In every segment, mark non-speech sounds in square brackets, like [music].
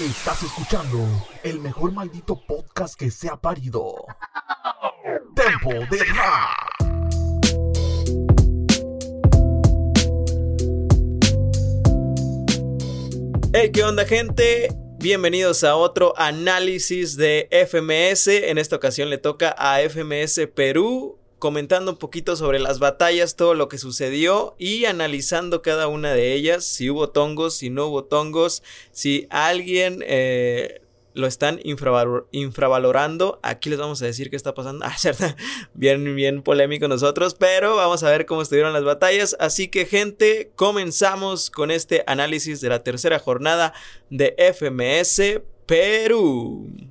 Estás escuchando el mejor maldito podcast que se ha parido. Tempo de Rap. Hey, ¿qué onda, gente? Bienvenidos a otro análisis de FMS. En esta ocasión le toca a FMS Perú, comentando un poquito sobre las batallas, todo lo que sucedió y analizando cada una de ellas, si hubo tongos, si no hubo tongos, si alguien eh, lo están infravalorando. Aquí les vamos a decir qué está pasando. [laughs] Ah. Bien, bien polémico nosotros, pero vamos a ver cómo estuvieron las batallas. Así que, gente, comenzamos con este análisis de la tercera jornada de FMS Perú.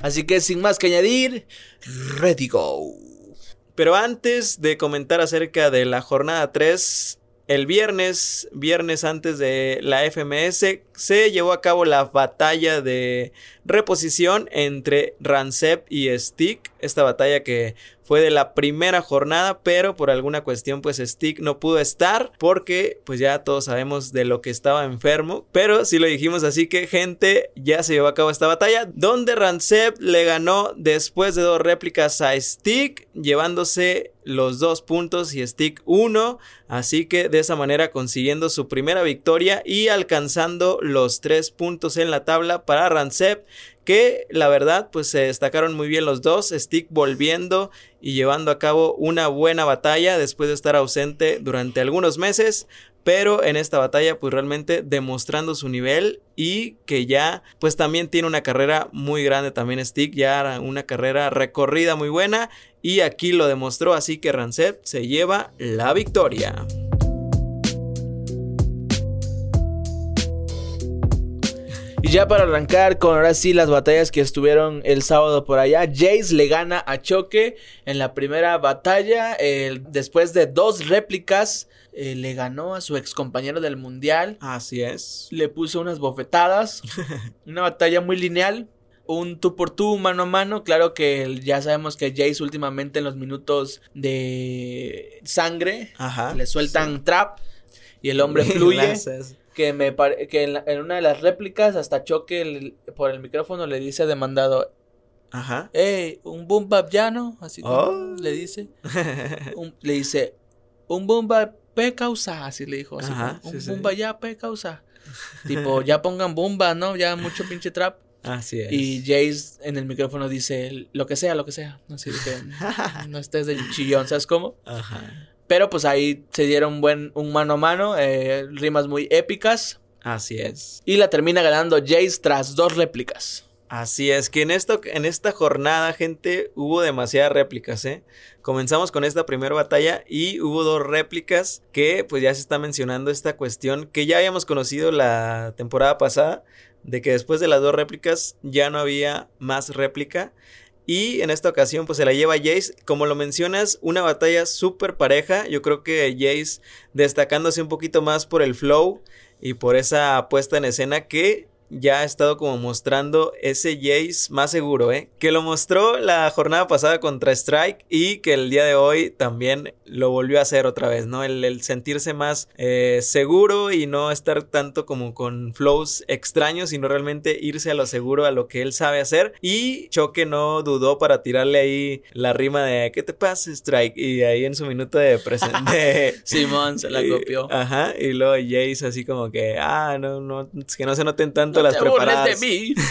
Así que sin más que añadir, ready go. Pero antes de comentar acerca de la jornada 3, el viernes, viernes antes de la FMS, se llevó a cabo la batalla de reposición entre Rancep y Stick. Esta batalla que fue de la primera jornada, pero por alguna cuestión pues Stick no pudo estar porque pues ya todos sabemos de lo que estaba enfermo. Pero sí lo dijimos así que gente ya se llevó a cabo esta batalla donde Rancep le ganó después de dos réplicas a Stick llevándose los dos puntos y Stick uno. Así que de esa manera consiguiendo su primera victoria y alcanzando los tres puntos en la tabla para Rancep que la verdad pues se destacaron muy bien los dos, Stick volviendo y llevando a cabo una buena batalla después de estar ausente durante algunos meses, pero en esta batalla pues realmente demostrando su nivel y que ya pues también tiene una carrera muy grande también Stick, ya una carrera recorrida muy buena y aquí lo demostró, así que Rancep se lleva la victoria. Y ya para arrancar con ahora sí las batallas que estuvieron el sábado por allá, Jace le gana a Choque en la primera batalla. después de dos réplicas, eh, le ganó a su ex compañero del mundial. Así es. Le puso unas bofetadas. [laughs] una batalla muy lineal. Un tú por tú, mano a mano. Claro que ya sabemos que Jace últimamente en los minutos de sangre le sueltan trap y el hombre fluye [laughs] que me que en, una de las réplicas hasta choque por el micrófono le dice demandado Ajá. Ey, un boom bap llano, así oh. le dice. [laughs] le dice, un boom bap pe causa, así le dijo, así un sí, bomba ya pe causa. tipo, ya pongan bomba, ¿no? Ya mucho pinche trap. Así es. Y Jace en el micrófono dice, lo que sea, lo que sea. Así que no estés de chillón, ¿sabes cómo? Ajá. Pero pues ahí se dieron buen, un mano a mano, eh, rimas muy épicas. Así es. Y la termina ganando Jace tras dos réplicas. Así es, que en, esto, en esta jornada, gente, hubo demasiadas réplicas, ¿eh? Comenzamos con esta primera batalla y hubo dos réplicas que pues ya se está mencionando esta cuestión que ya habíamos conocido la temporada pasada, de que después de las dos réplicas ya no había más réplica. Y en esta ocasión pues se la lleva Jace. Como lo mencionas, una batalla súper pareja. Yo creo que Jace destacándose un poquito más por el flow y por esa puesta en escena que ya ha estado como mostrando ese Jace más seguro, ¿eh? Que lo mostró la jornada pasada contra Strike y que el día de hoy también lo volvió a hacer otra vez, ¿no? El, sentirse más eh, seguro y no estar tanto como con flows extraños, sino realmente irse a lo seguro, a lo que él sabe hacer. Y Choque no dudó para tirarle ahí la rima de ¿qué te pasa, Strike? Y ahí en su minuto de presente. [laughs] Simón se la copió. Ajá, y luego Jace así como que, ah, no, no, es que no se noten tanto las preparadas. De mí. [laughs]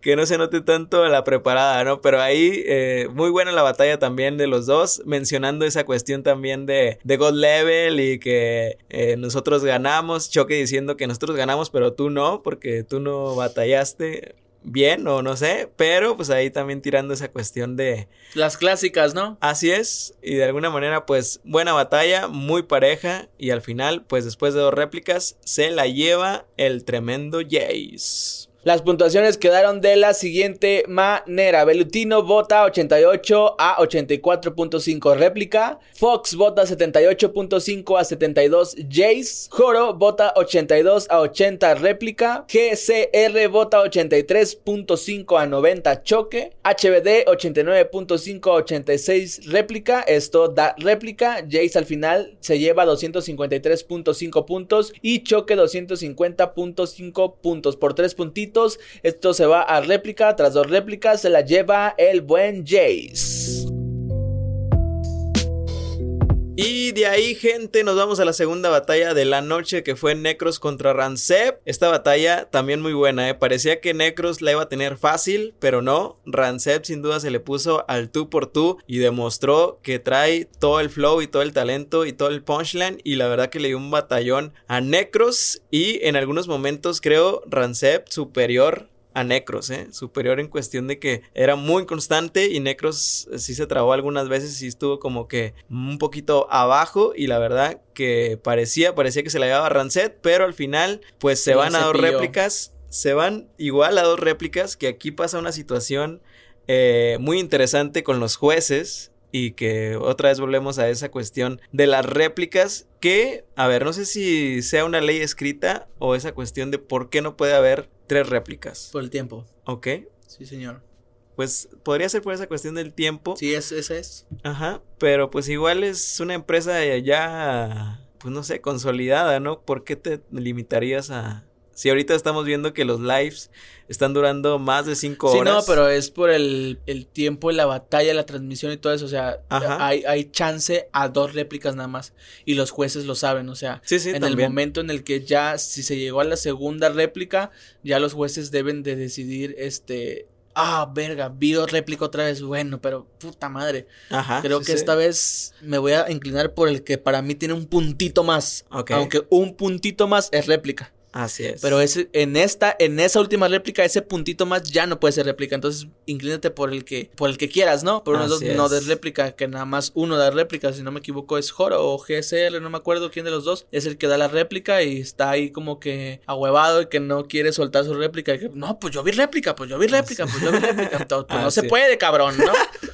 que no se note tanto la preparada, ¿no? Pero ahí eh, muy buena la batalla también de los dos, mencionando esa cuestión también de, de God Level y que eh, nosotros ganamos, Choque diciendo que nosotros ganamos, pero tú no, porque tú no batallaste bien o no sé, pero pues ahí también tirando esa cuestión de... Las clásicas, ¿no? Así es, y de alguna manera pues buena batalla, muy pareja y al final pues después de dos réplicas se la lleva el tremendo Jace. Las puntuaciones quedaron de la siguiente manera. Belutino vota 88 a 84.5 réplica. Fox vota 78.5 a 72 Jace. Joro vota 82 a 80 réplica. GCR vota 83.5 a 90 choque. HBD 89.5 a 86 réplica. Esto da réplica. Jace al final se lleva 253.5 puntos y choque 250.5 puntos por 3 puntitos esto se va a réplica. Tras dos réplicas se la lleva el buen Jace. Y de ahí, gente, nos vamos a la segunda batalla de la noche que fue Necros contra Rancep. Esta batalla también muy buena, ¿eh? Parecía que Necros la iba a tener fácil, pero no. Rancep sin duda se le puso al tú por tú y demostró que trae todo el flow y todo el talento y todo el punchline. Y la verdad que le dio un batallón a Necros y en algunos momentos creo Rancep superior a Necros, ¿eh? Superior en cuestión de que era muy constante y Necros sí se trabó algunas veces y estuvo como que un poquito abajo y la verdad que parecía, parecía que se la llevaba Rancet, pero al final pues se van a dos réplicas, se van igual a dos réplicas, que aquí pasa una situación eh, muy interesante con los jueces y que otra vez volvemos a esa cuestión de las réplicas que, a ver, no sé si sea una ley escrita o esa cuestión de por qué no puede haber tres réplicas. Por el tiempo. Ok. Sí, señor. Pues podría ser por esa cuestión del tiempo. Sí, es, esa es. Ajá, pero pues igual es una empresa ya, pues no sé, consolidada, ¿no? ¿Por qué te limitarías a, si ahorita estamos viendo que los lives están durando más de cinco horas. Sí, no, pero es por el, tiempo de la batalla, la transmisión y todo eso. O sea, hay, hay chance a dos réplicas nada más. Y los jueces lo saben. O sea, en el momento en el que ya, si se llegó a la segunda réplica, ya los jueces deben de decidir, este, ah, verga, vio réplica otra vez, bueno, pero puta madre. Ajá. Creo que esta vez me voy a inclinar por el que para mí tiene un puntito más. Aunque un puntito más es réplica. Así es. Pero ese, en esta, en esa última réplica, ese puntito más ya no puede ser réplica. Entonces, inclínate por el que, por el que quieras, ¿no? Por uno de no de réplica, que nada más uno da réplica, si no me equivoco, es Joro o GSR, no me acuerdo quién de los dos, es el que da la réplica y está ahí como que ahuevado y que no quiere soltar su réplica. Y que, no, pues yo vi réplica, pues yo vi réplica, pues yo vi réplica. [laughs] pues no se puede, cabrón, ¿no?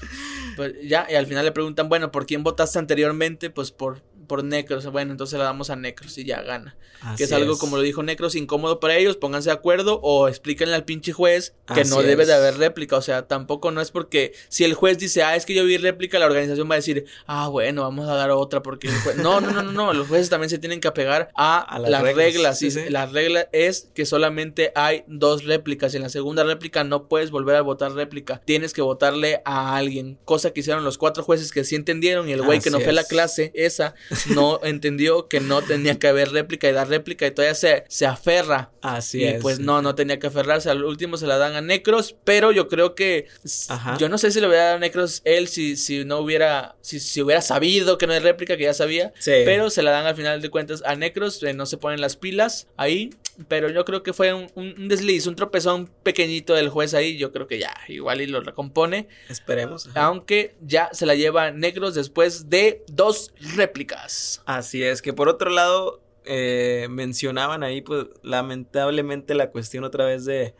[laughs] pues ya, y al final le preguntan, bueno, ¿por quién votaste anteriormente? Pues por por Necros. Bueno, entonces la damos a Necros y ya gana. que es algo, como lo dijo Necros, incómodo para ellos. Pónganse de acuerdo o explíquenle al pinche juez que no debe de haber réplica. O sea, tampoco no es porque si el juez dice, ah, es que yo vi réplica, la organización va a decir, ah, bueno, vamos a dar otra porque No, no, no, no, no. Los jueces también se tienen que apegar a, [laughs] las, reglas. La regla es que solamente hay dos réplicas. Y en la segunda réplica no puedes volver a votar réplica. Tienes que votarle a alguien. Cosa que hicieron los cuatro jueces que sí entendieron y el güey que no fue a la clase, esa, no entendió que no tenía que haber réplica y dar réplica y todavía se, se aferra. Así y es. pues no, no tenía que aferrarse. Al último se la dan a Necros, pero yo creo que. Yo no sé si le hubiera dado a Necros él si, si no hubiera. Si, si hubiera sabido que no hay réplica, que ya sabía. Pero se la dan al final de cuentas a Necros. Eh, no se ponen las pilas ahí. Pero yo creo que fue un, un, desliz, un tropezón pequeñito del juez ahí. Yo creo que ya, igual y lo recompone. Esperemos. Aunque ya se la lleva Negros después de dos réplicas. Así es, que por otro lado, eh, mencionaban ahí, pues, lamentablemente la cuestión otra vez de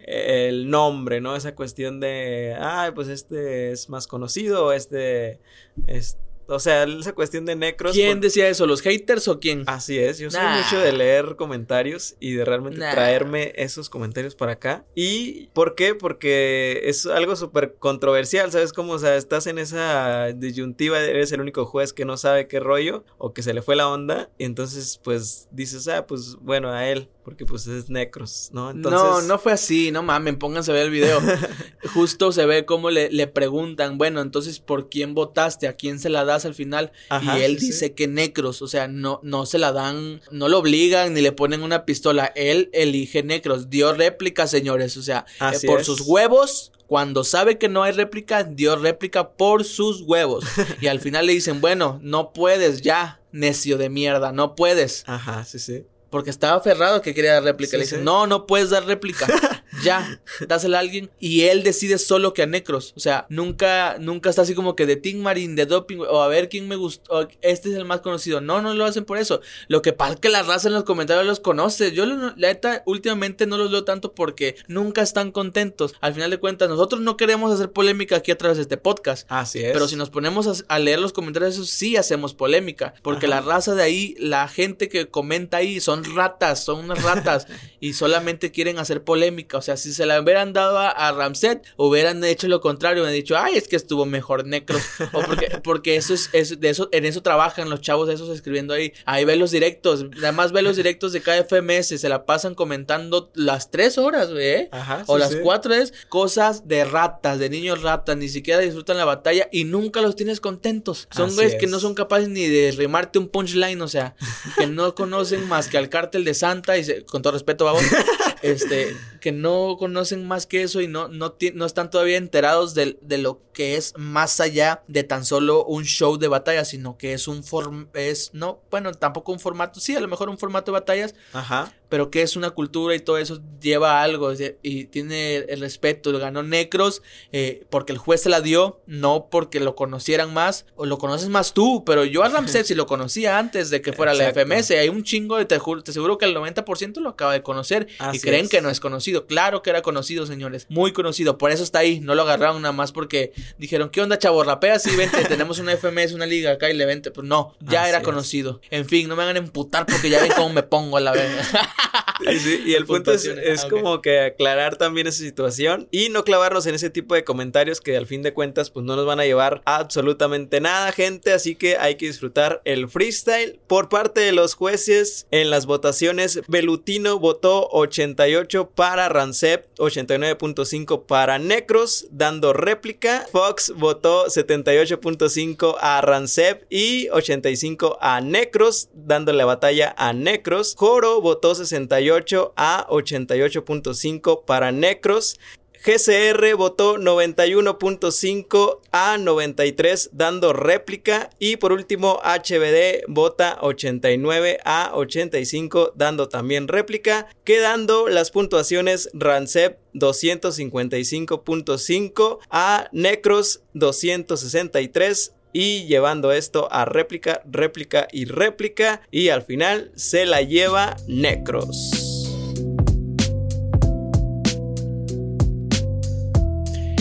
eh, el nombre, ¿no? Esa cuestión de, ay, pues este es más conocido, este, este o sea, esa cuestión de necros. ¿Quién decía eso? ¿Los haters o quién? Así es, yo soy mucho de leer comentarios y de realmente traerme esos comentarios para acá. ¿Y por qué? Porque es algo súper controversial, ¿sabes cómo? O sea, estás en esa disyuntiva, eres el único juez que no sabe qué rollo o que se le fue la onda. Y entonces, pues dices, ah, pues bueno, a él porque pues es Necros, ¿no? Entonces... No, no fue así, no mamen, pónganse a ver el video. [laughs] Justo se ve cómo le, le, preguntan, bueno, entonces, ¿por quién votaste? ¿A quién se la das al final? y él dice que Necros, o sea, no, no se la dan, no lo obligan ni le ponen una pistola. Él elige Necros, dio réplica, señores, o sea, eh, por sus huevos cuando sabe que no hay réplica, dio réplica por sus huevos. [laughs] Y al final le dicen, bueno, no puedes ya, necio de mierda, no puedes. Ajá, sí, sí. Porque estaba aferrado que quería dar réplica. Le dicen, no, no puedes dar réplica. [laughs] ya, dásela a alguien y él decide solo que a Necros. O sea, nunca, nunca está así como que de Team Marine, de Doping, o a ver quién me gustó, este es el más conocido. No, no lo hacen por eso. Lo que pasa es que la raza en los comentarios los conoce. Yo, la neta, últimamente no los leo tanto porque nunca están contentos. Al final de cuentas, nosotros no queremos hacer polémica aquí a través de este podcast. Así es. Pero si nos ponemos a, leer los comentarios, eso sí hacemos polémica. Porque la raza de ahí, la gente que comenta ahí, son ratas, son unas ratas. [laughs] y solamente quieren hacer polémica. O sea, si se la hubieran dado a, Ramset, hubieran hecho lo contrario. Hubieran dicho, ay, es que estuvo mejor Necros. o porque, [laughs] porque eso es, de eso, en eso trabajan los chavos esos escribiendo ahí. Ahí ve los directos. Nada más ve los directos de KFMS. Se la pasan comentando las tres horas, güey. ¿eh? o las cuatro es cosas de ratas, de niños ratas. Ni siquiera disfrutan la batalla y nunca los tienes contentos. Son güeyes que no son capaces ni de rimarte un punchline. O sea, que no conocen más que al cártel de Santa. Y con todo respeto, vamos. [laughs] este, que no conocen más que eso y no, no, no están todavía enterados de, de, lo que es más allá de tan solo un show de batalla, sino que es un form, es, no, bueno, tampoco un formato, sí, a lo mejor un formato de batallas, Ajá pero que es una cultura y todo eso lleva algo y tiene el respeto. Ganó Necros eh, porque el juez se la dio, no porque lo conocieran más, o lo conoces más tú, pero yo a Ramsey si lo conocía antes de que fuera la FMS, hay un chingo de, te, te seguro que el 90% lo acaba de conocer y creen que no es conocido. Claro que era conocido, señores, muy conocido, por eso está ahí, no lo agarraron nada más porque dijeron, ¿qué onda, chavo? Rapea, sí, vente, [laughs] tenemos una FMS, una liga acá y le vente. Pues no, ya era conocido. En fin, no me hagan emputar porque ya ven cómo me pongo a la [laughs] y el punto es, es ah, como que aclarar también esa situación y no clavarnos en ese tipo de comentarios que al fin de cuentas pues no nos van a llevar a absolutamente nada, gente. Así que hay que disfrutar el freestyle. Por parte de los jueces en las votaciones, Belutino votó 88 para Rancep, 89.5 para Necros, dando réplica. Fox votó 78.5 a Rancep y 85 a Necros, dándole batalla a Necros. Joro votó 60 a 88.5 para Necros. GCR votó 91.5 a 93 dando réplica y por último HBD vota 89 a 85 dando también réplica quedando las puntuaciones Rancep 255.5 a Necros 263 y llevando esto a réplica, réplica y réplica y al final se la lleva Necros.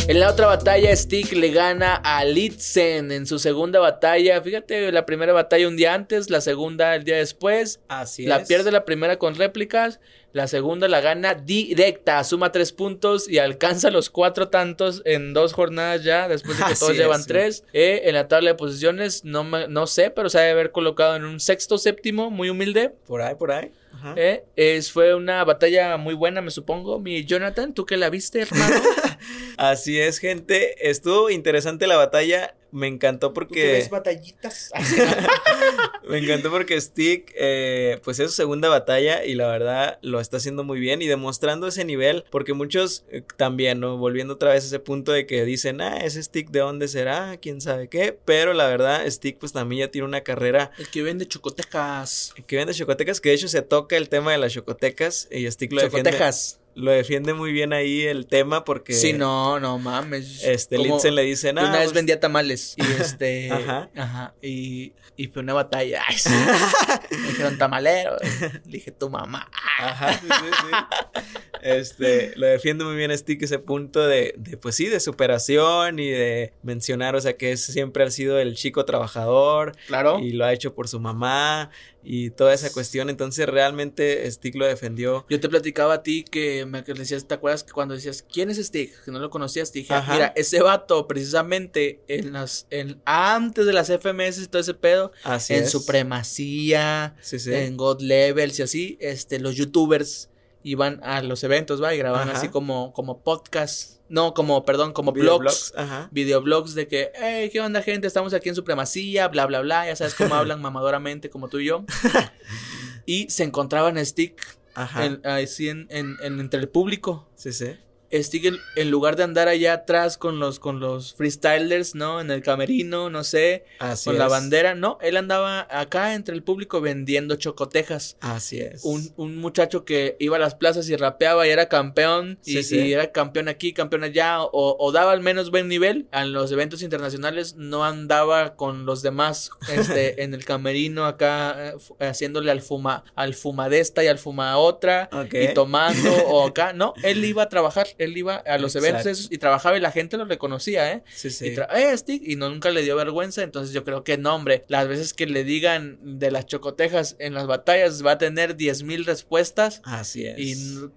En la otra batalla, Stick le gana a Litzen en su segunda batalla. Fíjate, la primera batalla un día antes, la segunda el día después. Así la pierde la primera con réplicas. La segunda la gana directa, suma tres puntos y alcanza los cuatro tantos en dos jornadas ya, después de que [laughs] todos llevan tres. Eh, en la tabla de posiciones, no, no sé, pero se debe haber colocado en un sexto, séptimo, muy humilde. Por ahí, por ahí. Eh, es, fue una batalla muy buena, me supongo. Mi Jonathan, ¿tú que la viste, hermano? [laughs] Así es, gente. Estuvo interesante la batalla me encantó porque. batallitas? [laughs] [laughs] me encantó porque Stick, eh, pues es su segunda batalla y la verdad lo está haciendo muy bien y demostrando ese nivel. Porque muchos eh, también, ¿no? Volviendo otra vez a ese punto de que dicen, ah, ese Stick de dónde será, quién sabe qué. Pero la verdad, Stick, pues también ya tiene una carrera. El que vende chocotecas. El que vende chocotecas, que de hecho se toca el tema de las chocotecas y Stick lo Chocotejas lo defiende muy bien ahí el tema porque. Sí, no, no mames. Este, Linsen le dice, nada. Una vez pues vendía tamales. Y [laughs] este. ajá. Ajá. Y, y fue una batalla. [laughs] me dijeron tamalero. Le dije, tu mamá. Ajá, sí, sí, sí. Este, lo defiende muy bien Stick ese punto de, de, pues sí, de superación y de mencionar, o sea, que siempre ha sido el chico trabajador. Claro. Y lo ha hecho por su mamá y toda esa cuestión. Entonces, realmente Stick lo defendió. Yo te platicaba a ti que me decías, ¿te acuerdas que cuando decías, ¿quién es Stick? Que no lo conocías, te dije, mira, ese vato, precisamente en las, en, antes de las FMS y todo ese pedo, en Supremacía, en God Levels y así, este, los youtubers iban a los eventos, va, y grababan así como, como podcast. No, como, perdón, como blogs, videoblogs de que, hey, ¿qué onda, gente? Estamos aquí en Supremacía, bla, bla, bla. Ya sabes cómo [laughs] hablan mamadoramente, como tú y yo. [laughs] y se encontraban Stick Ajá. así en, en, entre el público. Sí, sí. Stick en, lugar de andar allá atrás con los, con los freestylers, ¿no? En el camerino, no sé, con la bandera, no, él andaba acá entre el público vendiendo chocotejas. Así es. Un, un muchacho que iba a las plazas y rapeaba y era campeón, y, era campeón aquí, campeón allá, o, daba al menos buen nivel. En los eventos internacionales no andaba con los demás este, [laughs] en el camerino acá eh, haciéndole al fuma, al fumadesta y al fuma otra y tomando o acá, no, él iba a trabajar, él iba a los eventos y trabajaba y la gente lo reconocía, ¿eh? Sí, sí. Y, eh, y no, nunca le dio vergüenza, entonces yo creo que no, hombre, las veces que le digan de las chocotejas en las batallas va a tener diez mil respuestas. Así es. Y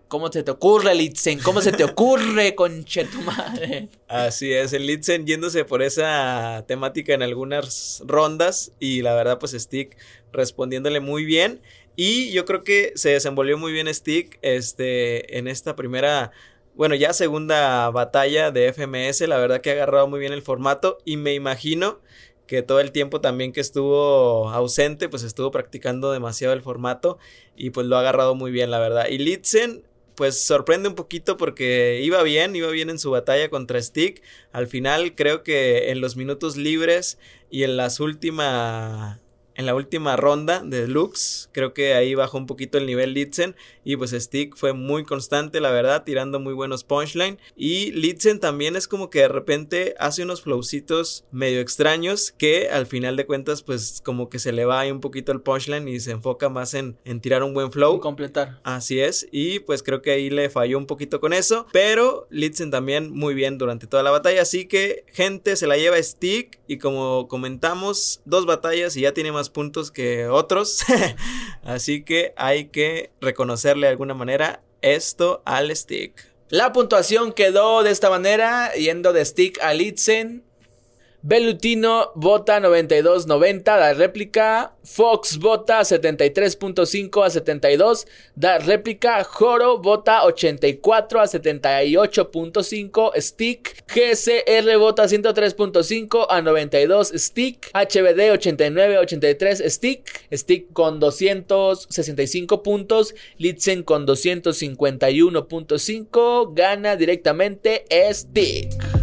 cómo se te ocurre, Litzen, cómo se te ocurre, [laughs] conche tu madre. Así es, el Litzen yéndose por esa temática en algunas rondas y la verdad pues Stick respondiéndole muy bien y yo creo que se desenvolvió muy bien Stick este, en esta primera, bueno, ya segunda batalla de FMS. La verdad que ha agarrado muy bien el formato y me imagino que todo el tiempo también que estuvo ausente, pues estuvo practicando demasiado el formato y pues lo ha agarrado muy bien, la verdad. Y Litzen, pues sorprende un poquito porque iba bien, iba bien en su batalla contra Stick. Al final creo que en los minutos libres y en las últimas en la última ronda de Lux. Creo que ahí bajó un poquito el nivel Litzen. Y pues Stick fue muy constante, la verdad, tirando muy buenos punchline. Y Litzen también es como que de repente hace unos flowcitos medio extraños. Que al final de cuentas, pues como que se le va ahí un poquito el punchline y se enfoca más en, en tirar un buen flow. completar. Así es. Y pues creo que ahí le falló un poquito con eso. Pero Litzen también muy bien durante toda la batalla. Así que, gente, se la lleva Stick. Y como comentamos, dos batallas y ya tiene más puntos que otros. [laughs] Así que hay que reconocerle de alguna manera esto al Stick. La puntuación quedó de esta manera, yendo de Stick a Litzen. Belutino vota 92.90, da réplica. Fox vota 73.5 a 72, da réplica. Joro vota 84 a 78.5, Stick. GCR vota 103.5 a 92, Stick. HBD 89 a 83, Stick. Stick con 265 puntos. Litzen con 251.5. Gana directamente Stick.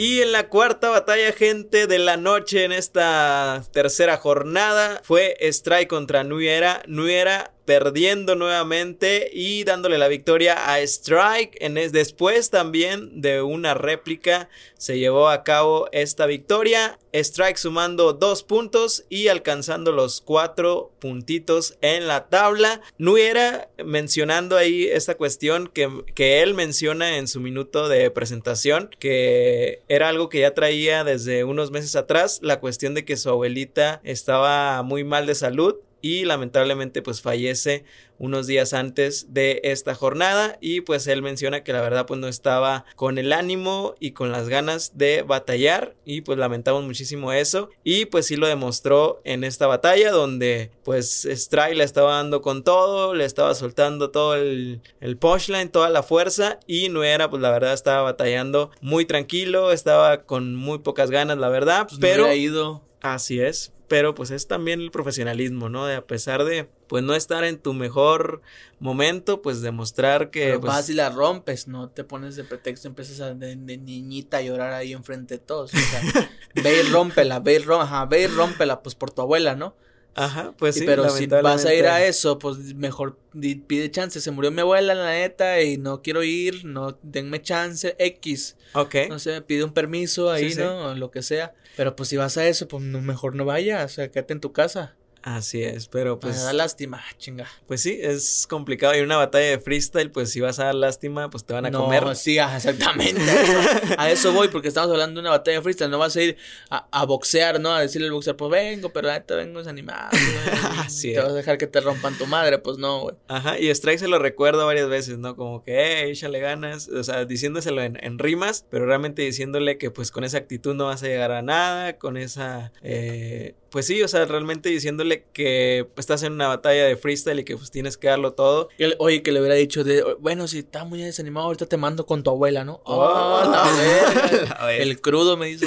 Y en la cuarta batalla, gente de la noche en esta tercera jornada, fue Strike contra Nuera. Nuera perdiendo nuevamente y dándole la victoria a Strike. En después también de una réplica se llevó a cabo esta victoria. Strike sumando dos puntos y alcanzando los cuatro puntitos en la tabla. Nuera mencionando ahí esta cuestión que, que él menciona en su minuto de presentación, que era algo que ya traía desde unos meses atrás, la cuestión de que su abuelita estaba muy mal de salud y lamentablemente pues fallece unos días antes de esta jornada y pues él menciona que la verdad pues no estaba con el ánimo y con las ganas de batallar y pues lamentamos muchísimo eso y pues sí lo demostró en esta batalla donde pues Strike le estaba dando con todo, le estaba soltando todo el, el punchline, toda la fuerza y no era pues la verdad estaba batallando muy tranquilo, estaba con muy pocas ganas la verdad, pues pero... ha ido. Así es, pero pues es también el profesionalismo, ¿no? De a pesar de pues no estar en tu mejor momento, pues demostrar que pero pues, vas y la rompes, no te pones de pretexto, empiezas a de, niñita a llorar ahí enfrente de todos, o sea, [laughs] ve y rómpela, ve y rómpela, ve y rómpela, pues por tu abuela, ¿no? Ajá, pues sí. Pero si vas a ir a eso, pues mejor pide chance. Se murió mi abuela, la neta, y no quiero ir, no denme chance, X. Ok. No sé, pide un permiso ahí, ¿no? O lo que sea. Pero pues si vas a eso, pues mejor no vayas, o sea, quédate en tu casa. Así es, pero pues. Me da lástima, chinga. Pues sí, es complicado. Y una batalla de freestyle, pues si vas a dar lástima, pues te van a no, comer. Sí, exactamente. [laughs] A eso, voy, porque estamos hablando de una batalla de freestyle. No vas a ir a, boxear, ¿no? A decirle al boxeador, pues vengo, pero ahorita vengo desanimado. [laughs] Así te vas a dejar que te rompan tu madre, pues no, güey. Ajá, y Strike se lo recuerdo varias veces, ¿no? Como que, eh, échale ganas. O sea, diciéndoselo en, en, rimas, pero realmente diciéndole que, pues con esa actitud no vas a llegar a nada, con esa. Eh, pues sí, o sea, realmente diciéndole que pues, estás en una batalla de freestyle y que pues tienes que darlo todo. Oye, que le hubiera dicho de, bueno, si estás muy desanimado, ahorita te mando con tu abuela, ¿no? Oh, la El crudo me dice.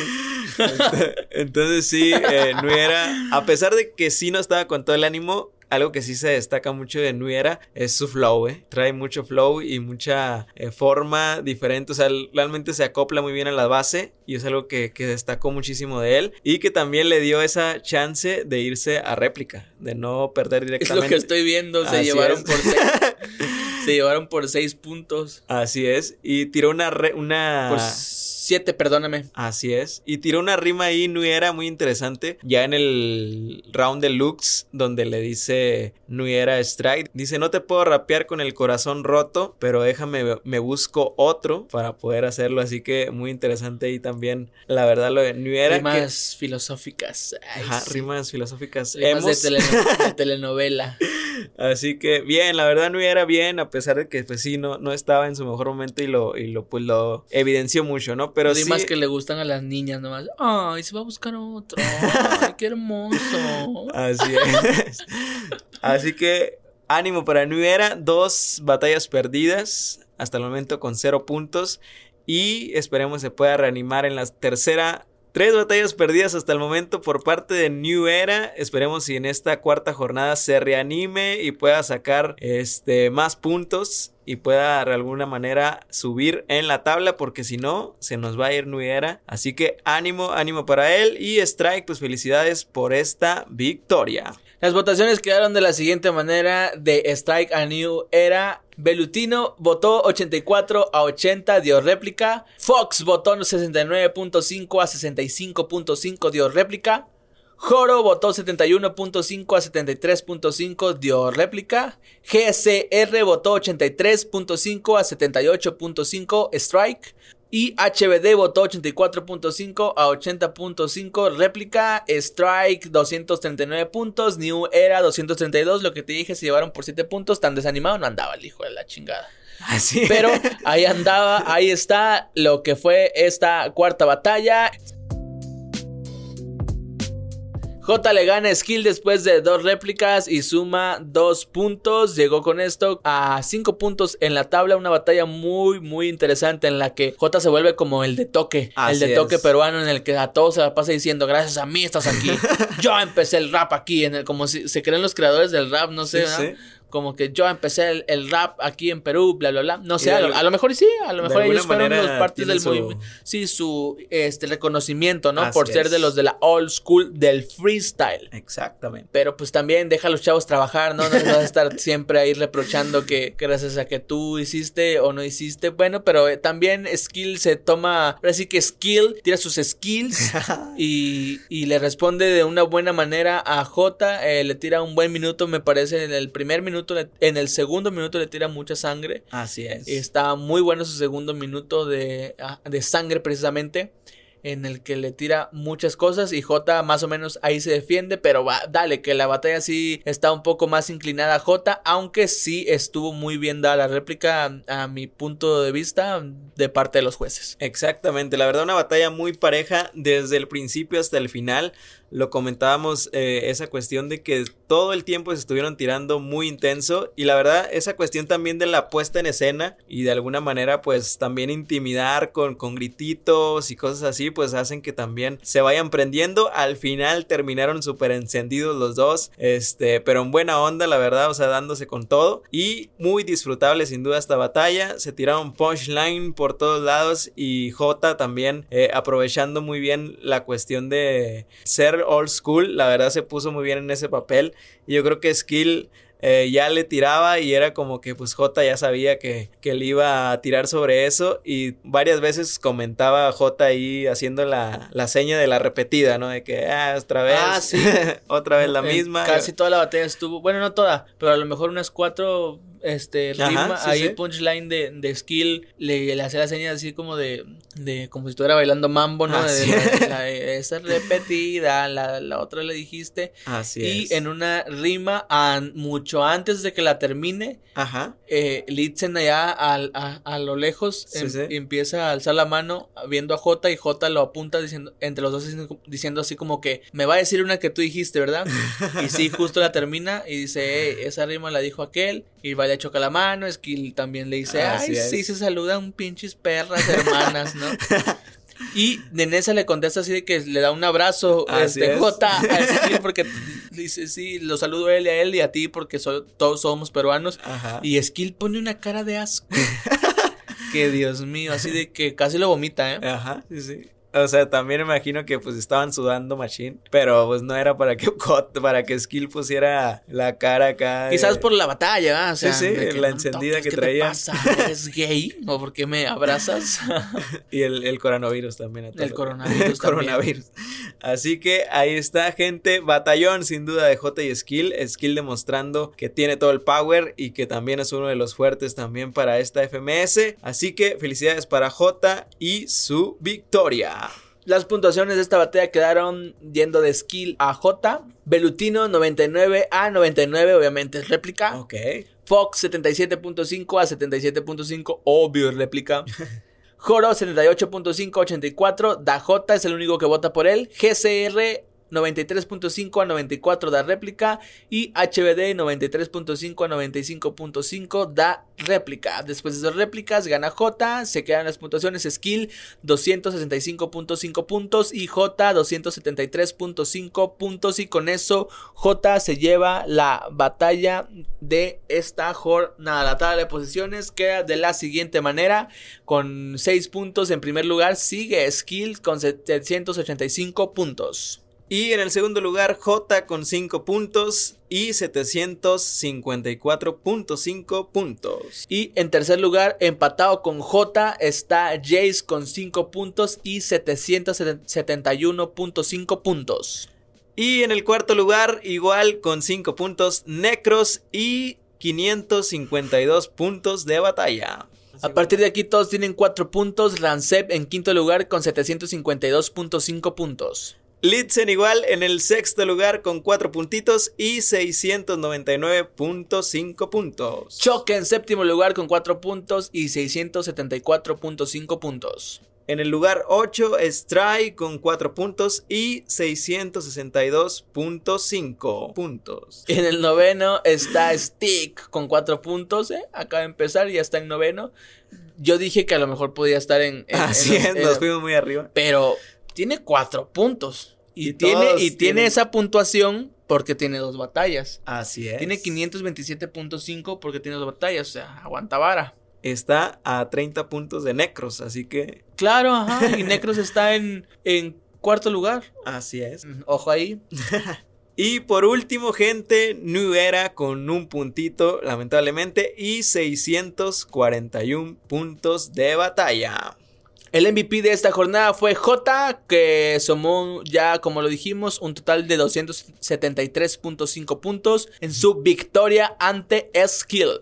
[laughs] Entonces sí, eh, no era, a pesar de que sí no estaba con todo el ánimo, algo que sí se destaca mucho de Nuera es su flow, ¿eh? Trae mucho flow y mucha eh, forma diferente, o sea, realmente se acopla muy bien a la base y es algo que, que destacó muchísimo de él y que también le dio esa chance de irse a réplica, de no perder directamente. Es lo que estoy viendo, se llevaron por seis, [laughs] se llevaron por seis puntos. Así es, y tiró una... una... 7, perdóname. Así es. Y tiró una rima ahí, Nuera, muy interesante. Ya en el round de Lux, donde le dice Nuera Strike, dice: No te puedo rapear con el corazón roto, pero déjame, me busco otro para poder hacerlo. Así que muy interesante ahí también, la verdad, lo de Nuera. Rimas filosóficas. Ajá, rimas filosóficas. Rimas de, telenovela. [laughs] Así que bien, la verdad Nuera bien, a pesar de que pues sí, no, no estaba en su mejor momento y lo, y lo, pues, lo evidenció mucho, ¿no? Pero sí. más que le gustan a las niñas nomás. Ay, se va a buscar otro. Ay, qué hermoso. Así es. Así que ánimo para New Era. Dos batallas perdidas hasta el momento con cero puntos. Y esperemos se pueda reanimar en la tercera Tres batallas perdidas hasta el momento por parte de New Era. Esperemos si en esta cuarta jornada se reanime y pueda sacar este, más puntos y pueda de alguna manera subir en la tabla porque si no se nos va a ir New Era. Así que ánimo, ánimo para él y Strike, pues felicidades por esta victoria. Las votaciones quedaron de la siguiente manera de Strike a New Era. Belutino votó 84 a 80, dio réplica. Fox votó 69.5 a 65.5, dio réplica. Joro votó 71.5 a 73.5, dio réplica. GCR votó 83.5 a 78.5, strike. Y HBD votó 84.5 a 80.5. Réplica, Strike 239 puntos. New Era 232. Lo que te dije, se llevaron por 7 puntos. Tan desanimado no andaba el hijo de la chingada. Así. Pero ahí andaba, [laughs] ahí está lo que fue esta cuarta batalla. J le gana Skill después de dos réplicas y suma dos puntos. Llegó con esto a cinco puntos en la tabla. Una batalla muy, muy interesante en la que J se vuelve como el de toque. el de toque peruano en el que a todos se la pasa diciendo gracias a mí estás aquí. [laughs] Yo empecé el rap aquí, en el, como si se creen los creadores del rap, no sé como que yo empecé el, rap aquí en Perú, bla, bla, bla. No sé, a lo, mejor sí, a lo mejor ellos fueron los partes del movimiento. Sí, su este reconocimiento, ¿no? Por ser de los de la old school del freestyle. Exactamente. Pero pues también deja a los chavos trabajar, ¿no? No vas a estar siempre ahí reprochando que gracias a que tú hiciste o no hiciste. Bueno, pero eh, también Skill se toma, ahora sí que Skill tira sus skills [laughs] y, y le responde de una buena manera a J. Eh, le tira un buen minuto, me parece, en el primer minuto en el segundo minuto le tira mucha sangre. Así es. Está muy bueno su segundo minuto de, ah, de sangre precisamente en el que le tira muchas cosas y J más o menos ahí se defiende, pero va, dale, que la batalla sí está un poco más inclinada a J, aunque sí estuvo muy bien dada la réplica a, mi punto de vista de parte de los jueces. Exactamente, la verdad una batalla muy pareja desde el principio hasta el final. Lo comentábamos eh, esa cuestión de que todo el tiempo se estuvieron tirando muy intenso y la verdad esa cuestión también de la puesta en escena y de alguna manera pues también intimidar con, con grititos y cosas así pues hacen que también se vayan prendiendo. Al final terminaron súper encendidos los dos, este, pero en buena onda, la verdad, o sea, dándose con todo. Y muy disfrutable sin duda esta batalla. Se tiraron punchline por todos lados y J también eh, aprovechando muy bien la cuestión de ser old school. La verdad se puso muy bien en ese papel. Y yo creo que Skill eh, ya le tiraba y era como que pues J ya sabía que, que él iba a tirar sobre eso y varias veces comentaba J ahí haciendo la, la seña de la repetida, ¿no? De que, ah, otra vez, ah, sí. [laughs] otra vez la misma. Casi toda la batalla estuvo, bueno, no toda, pero a lo mejor unas cuatro este rima, ahí punchline de, de skill le, le hacía la señal así como de, de como si estuviera bailando mambo, ¿no? De, esa repetida, la, la, otra le dijiste. Así y en una rima mucho antes de que la termine, Ajá. Eh, Litzen allá a, a, lo lejos em, empieza a alzar la mano viendo a J y J lo apunta diciendo entre los dos diciendo, así como que me va a decir una que tú dijiste, ¿verdad? y sí, [laughs] justo la termina y dice, esa rima la dijo aquel y vaya choca la mano, Skill también le dice, ay, sí, se saludan pinches perras hermanas, ¿no? [laughs] Y Nenesa le contesta así de que le da un abrazo a este, J a Skill porque dice, sí, lo saludo a él y a él y a ti porque todos somos peruanos. Y Skill pone una cara de asco. [laughs] que Dios mío, así de que casi lo vomita, ¿eh? Ajá, sí, sí. O sea, también imagino que pues estaban sudando Machine, pero pues no era para que [laughs] para que Skill pusiera la cara acá. Quizás por la batalla, o sea, sí, sí, la encendida que ¿qué traía. Te pasa? ¿Eres gay? ¿O por qué me abrazas? [laughs] y el, el, coronavirus también. el coronavirus. [laughs] el coronavirus. Así que ahí está, gente. Batallón, sin duda, de J y Skill. Skill demostrando que tiene todo el power y que también es uno de los fuertes también para esta FMS. Así que felicidades para J y su victoria. Las puntuaciones de esta batalla quedaron yendo de skill a J. Belutino 99 a 99, obviamente es réplica. Ok. Fox 77.5 a 77.5, obvio es réplica. [laughs] Joro 78.5 a 84. Daj es el único que vota por él. GCR 93.5 a 94 da réplica y HBD 93.5 a 95.5 da réplica. Después de esas réplicas gana J, se quedan las puntuaciones Skill 265.5 puntos y J 273.5 puntos y con eso J se lleva la batalla de esta jornada. La tabla de posiciones queda de la siguiente manera con 6 puntos en primer lugar sigue Skill con 785 puntos. Y en el segundo lugar, J con 5 puntos y 754.5 puntos. Y en tercer lugar, empatado con J, está Jace con 5 puntos y 771.5 puntos. Y en el cuarto lugar, igual con 5 puntos, Necros y 552 puntos de batalla. A partir de aquí todos tienen 4 puntos, Rancep en quinto lugar con 752.5 puntos. Litzen igual en el sexto lugar con 4 puntitos y 699.5 puntos. Choque en séptimo lugar con 4 puntos y 674.5 puntos. En el lugar 8, Stray con 4 puntos y 662.5 puntos. En el noveno está Stick con 4 puntos. ¿eh? Acaba de empezar y ya está en noveno. Yo dije que a lo mejor podía estar en. Así es, nos fuimos muy arriba. Pero tiene cuatro puntos. Y, tiene, y tiene esa puntuación porque tiene dos batallas. Así es. Tiene 527.5 porque tiene dos batallas. O sea, aguanta vara. Está a 30 puntos de Necros, así que. Claro, [laughs] ajá. Y Necros está en, en cuarto lugar. Así es. Ojo ahí. [laughs] y por último, gente, New Era con un puntito, lamentablemente, y 641 puntos de batalla. El MVP de esta jornada fue J, que sumó ya, como lo dijimos, un total de 273.5 puntos en su victoria ante Skill.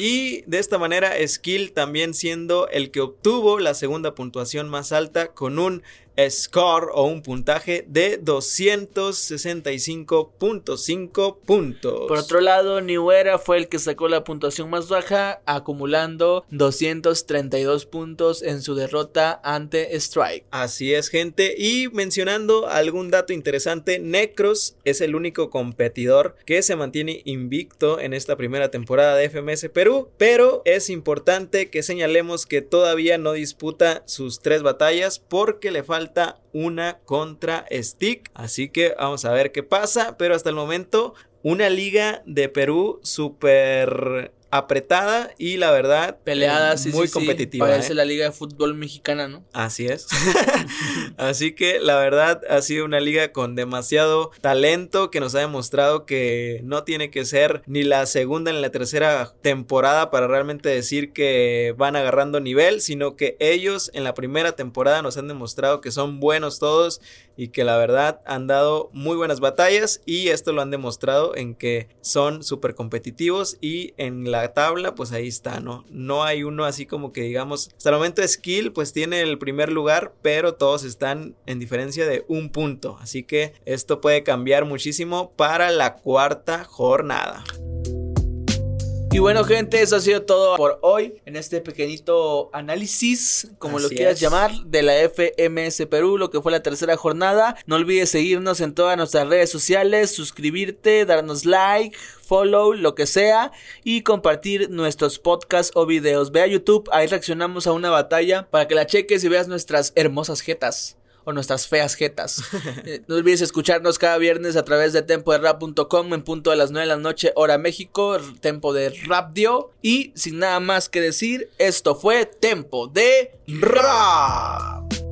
Y de esta manera, Skill también siendo el que obtuvo la segunda puntuación más alta con un score o un puntaje de 265.5 puntos. Por otro lado, New Era fue el que sacó la puntuación más baja, acumulando 232 puntos en su derrota ante Strike. Así es, gente. Y mencionando algún dato interesante, Necros es el único competidor que se mantiene invicto en esta primera temporada de FMS Perú, pero es importante que señalemos que todavía no disputa sus tres batallas porque le falta una contra Stick. Así que vamos a ver qué pasa. Pero hasta el momento, una liga de Perú súper apretada y la verdad peleada, sí, muy competitiva. Parece ¿eh? la liga de fútbol mexicana, ¿no? Así es. [laughs] [laughs] Así que la verdad ha sido una liga con demasiado talento que nos ha demostrado que no tiene que ser ni la segunda ni la tercera temporada para realmente decir que van agarrando nivel, sino que ellos en la primera temporada nos han demostrado que son buenos todos y que la verdad han dado muy buenas batallas y esto lo han demostrado en que son súper competitivos y en la tabla, pues ahí está, ¿no? No hay uno así como que digamos, hasta el momento Skill pues tiene el primer lugar, pero todos están en diferencia de un punto, así que esto puede cambiar muchísimo para la cuarta jornada. Y bueno, gente, eso ha sido todo por hoy en este pequeñito análisis, como lo quieras llamar, de la FMS Perú, lo que fue la tercera jornada. No olvides seguirnos en todas nuestras redes sociales, suscribirte, darnos like, follow, lo que sea, y compartir nuestros podcasts o videos. Ve a YouTube, ahí reaccionamos a una batalla para que la cheques y veas nuestras hermosas jetas o nuestras feas jetas. [laughs] Eh, no olvides escucharnos cada viernes a través de tempoderap.com en punto a las 9 de la noche, hora México, Tempo de Rapdio. Y sin nada más que decir, esto fue Tempo de Rap.